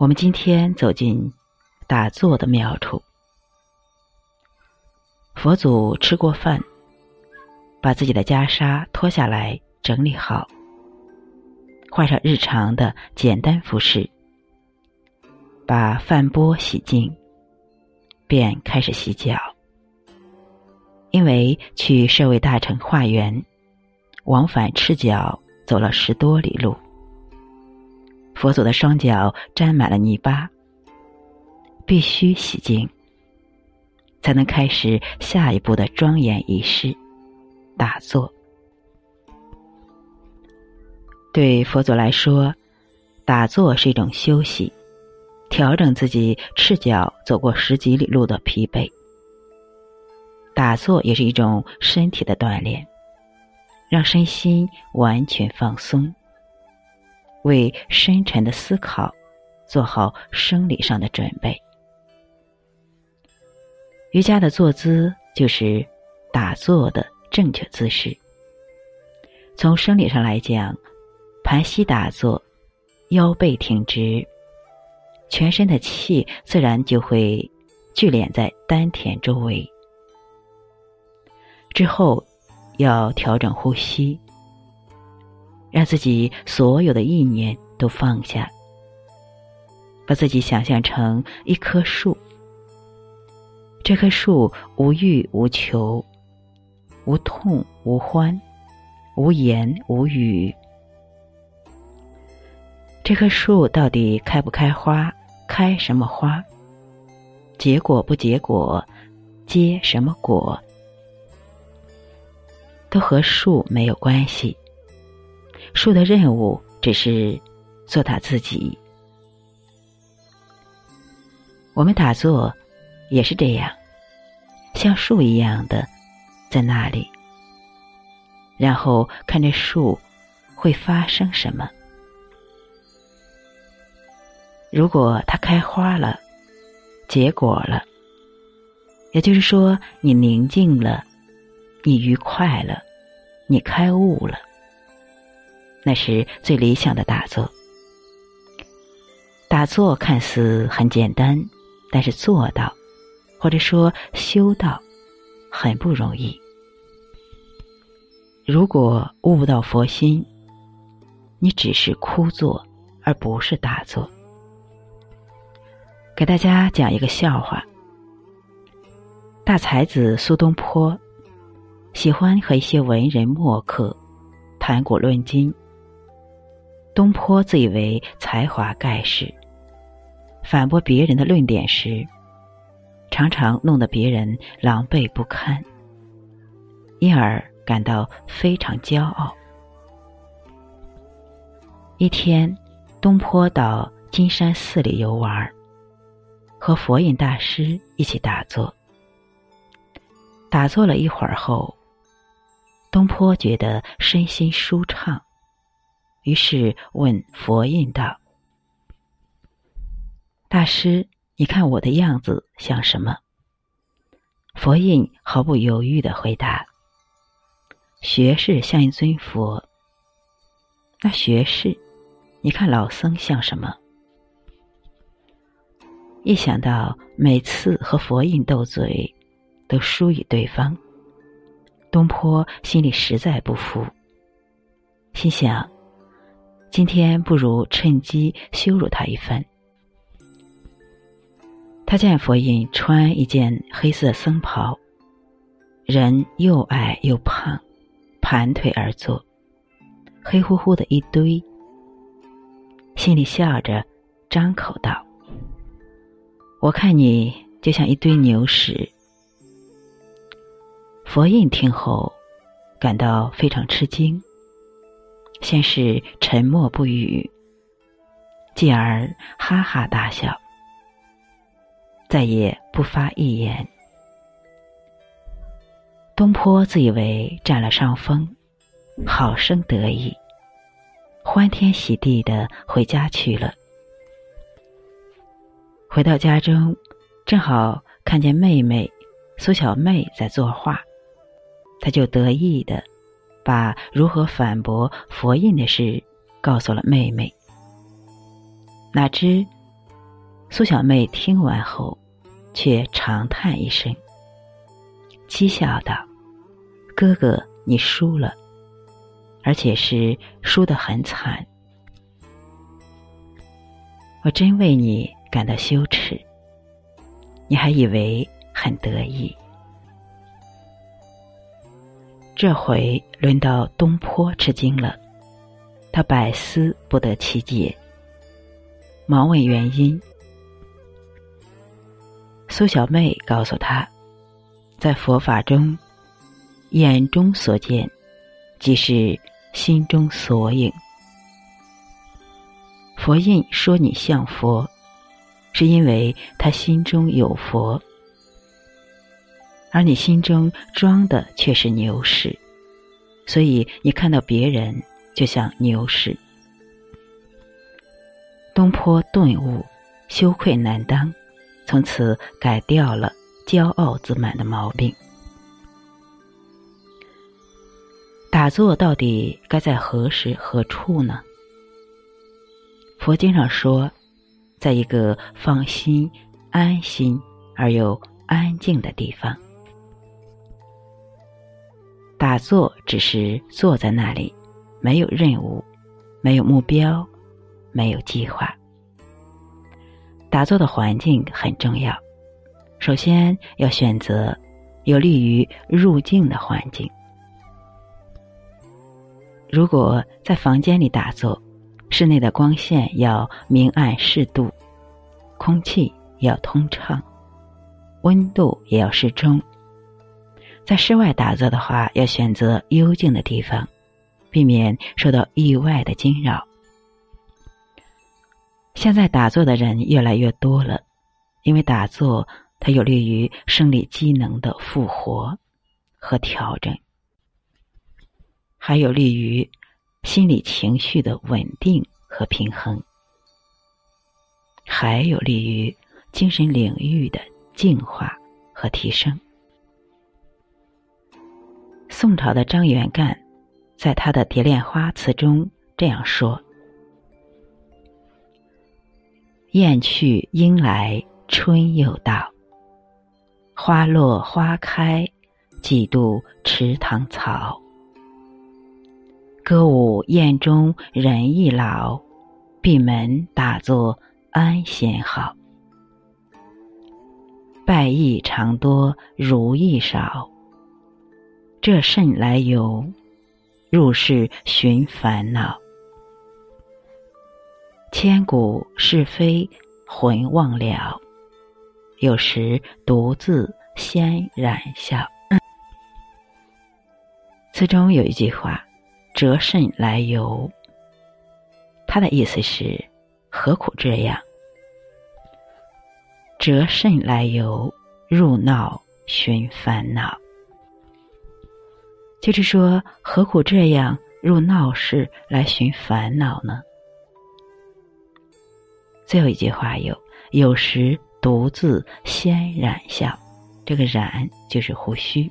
我们今天走进打坐的妙处。佛祖吃过饭，把自己的袈裟脱下来整理好，换上日常的简单服饰，把饭钵洗净，便开始洗脚。因为去舍卫大臣化缘，往返赤脚走了十多里路。佛祖的双脚沾满了泥巴，必须洗净，才能开始下一步的庄严仪式——打坐。对佛祖来说，打坐是一种休息，调整自己赤脚走过十几里路的疲惫。打坐也是一种身体的锻炼，让身心完全放松。为深沉的思考做好生理上的准备。瑜伽的坐姿就是打坐的正确姿势。从生理上来讲，盘膝打坐，腰背挺直，全身的气自然就会聚敛在丹田周围。之后要调整呼吸。让自己所有的意念都放下，把自己想象成一棵树。这棵树无欲无求，无痛无欢，无言无语。这棵树到底开不开花？开什么花？结果不结果？结什么果？都和树没有关系。树的任务只是做他自己。我们打坐也是这样，像树一样的在那里，然后看着树会发生什么。如果它开花了，结果了，也就是说你宁静了，你愉快了，你开悟了。那是最理想的打坐。打坐看似很简单，但是做到，或者说修道，很不容易。如果悟不到佛心，你只是枯坐，而不是打坐。给大家讲一个笑话：大才子苏东坡喜欢和一些文人墨客谈古论今。东坡自以为才华盖世，反驳别人的论点时，常常弄得别人狼狈不堪，因而感到非常骄傲。一天，东坡到金山寺里游玩，和佛印大师一起打坐。打坐了一会儿后，东坡觉得身心舒畅。于是问佛印道：“大师，你看我的样子像什么？”佛印毫不犹豫的回答：“学士像一尊佛。”那学士，你看老僧像什么？一想到每次和佛印斗嘴，都输于对方，东坡心里实在不服，心想。今天不如趁机羞辱他一番。他见佛印穿一件黑色僧袍，人又矮又胖，盘腿而坐，黑乎乎的一堆，心里笑着，张口道：“我看你就像一堆牛屎。”佛印听后，感到非常吃惊。先是沉默不语，继而哈哈大笑，再也不发一言。东坡自以为占了上风，好生得意，欢天喜地的回家去了。回到家中，正好看见妹妹苏小妹在作画，他就得意的。把如何反驳佛印的事告诉了妹妹。哪知苏小妹听完后，却长叹一声，讥笑道：“哥哥，你输了，而且是输得很惨。我真为你感到羞耻。你还以为很得意。这回轮到东坡吃惊了，他百思不得其解，忙问原因。”苏小妹告诉他，在佛法中，眼中所见，即是心中所影。佛印说你像佛，是因为他心中有佛，而你心中装的却是牛屎，所以你看到别人就像牛屎。东坡顿悟，羞愧难当。从此改掉了骄傲自满的毛病。打坐到底该在何时何处呢？佛经上说，在一个放心、安心而又安静的地方。打坐只是坐在那里，没有任务，没有目标，没有计划。打坐的环境很重要，首先要选择有利于入静的环境。如果在房间里打坐，室内的光线要明暗适度，空气要通畅，温度也要适中。在室外打坐的话，要选择幽静的地方，避免受到意外的惊扰。现在打坐的人越来越多了，因为打坐它有利于生理机能的复活和调整，还有利于心理情绪的稳定和平衡，还有利于精神领域的净化和提升。宋朝的张元干在他的《蝶恋花》词中这样说。雁去莺来，春又到。花落花开，几度池塘草。歌舞宴中人易老，闭门打坐安闲好。败意常多，如意少。这甚来由？入世寻烦恼。千古是非浑忘了，有时独自先染笑。词中有一句话：“折甚来由？”他的意思是：何苦这样？折甚来由？入闹寻烦恼，就是说，何苦这样入闹市来寻烦恼呢？最后一句话有：有时独自先染笑，这个染就是胡须。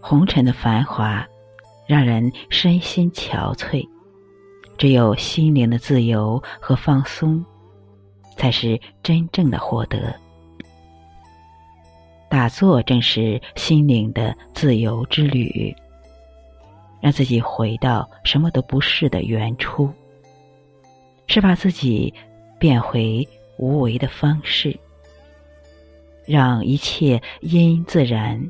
红尘的繁华让人身心憔悴，只有心灵的自由和放松，才是真正的获得。打坐正是心灵的自由之旅，让自己回到什么都不是的原初。是把自己变回无为的方式，让一切因自然、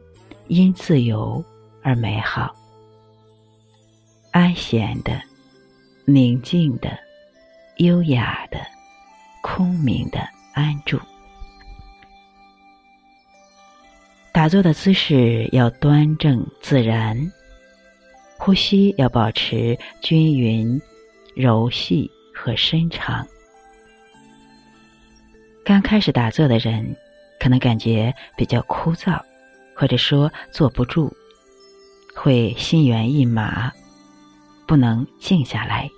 因自由而美好、安闲的、宁静的、优雅的、空明的安住。打坐的姿势要端正自然，呼吸要保持均匀、柔细。和深长。刚开始打坐的人，可能感觉比较枯燥，或者说坐不住，会心猿意马，不能静下来。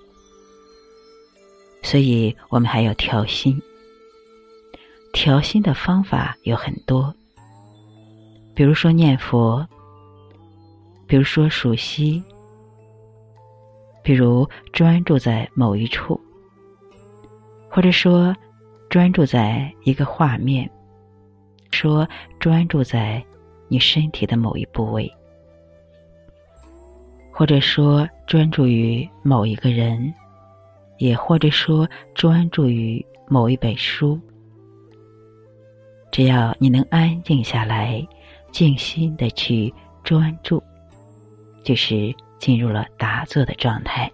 所以我们还要调心。调心的方法有很多，比如说念佛，比如说数息。比如专注在某一处，或者说专注在一个画面，说专注在你身体的某一部位，或者说专注于某一个人，也或者说专注于某一本书。只要你能安静下来，静心的去专注，就是进入了打坐的状态。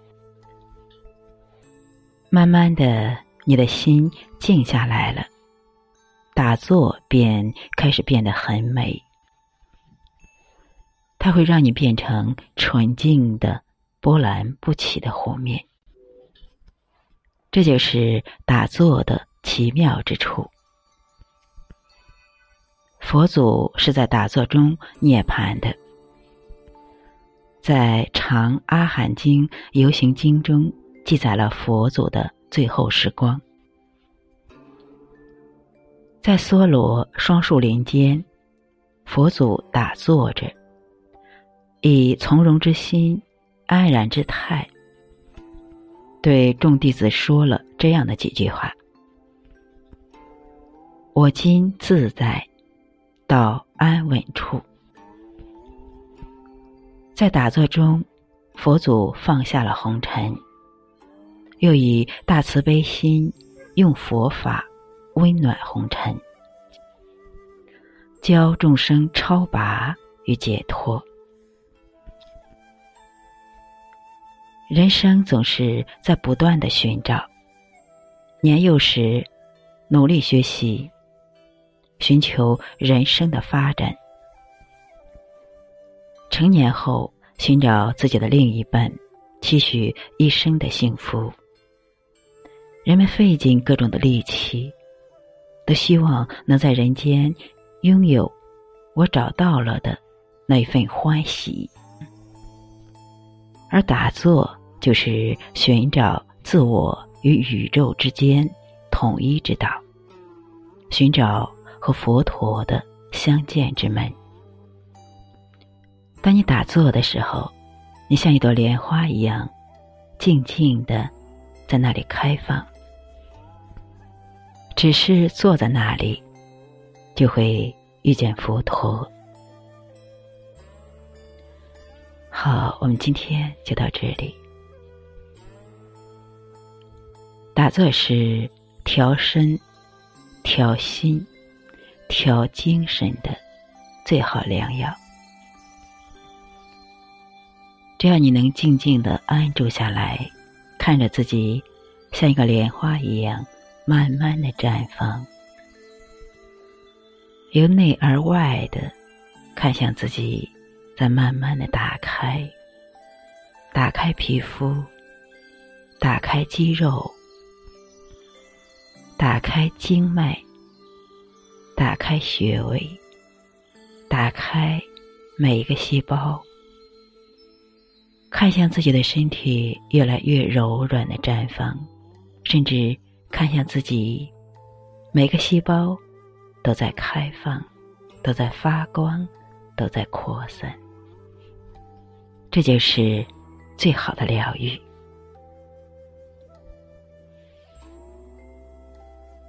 慢慢的，你的心静下来了，打坐便开始变得很美。它会让你变成纯净的、波澜不起的湖面。这就是打坐的奇妙之处。佛祖是在打坐中涅槃的，在《长阿含经·游行经》中记载了佛祖的最后时光，在梭罗双树林间，佛祖打坐着，以从容之心、安然之态，对众弟子说了这样的几句话：“我今自在。”到安稳处，在打坐中，佛祖放下了红尘，又以大慈悲心，用佛法温暖红尘，教众生超拔与解脱。人生总是在不断的寻找，年幼时努力学习。寻求人生的发展，成年后寻找自己的另一半，期许一生的幸福。人们费尽各种的力气，都希望能在人间拥有我找到了的那份欢喜。而打坐就是寻找自我与宇宙之间统一之道，寻找。和佛陀的相见之门。当你打坐的时候，你像一朵莲花一样，静静的在那里开放。只是坐在那里，就会遇见佛陀。好，我们今天就到这里。打坐是调身、调心。调精神的最好良药。只要你能静静的安住下来，看着自己像一个莲花一样慢慢的绽放，由内而外的看向自己，在慢慢的打开，打开皮肤，打开肌肉，打开经脉。打开穴位，打开每一个细胞，看向自己的身体越来越柔软的绽放，甚至看向自己每个细胞都在开放，都在发光，都在扩散。这就是最好的疗愈。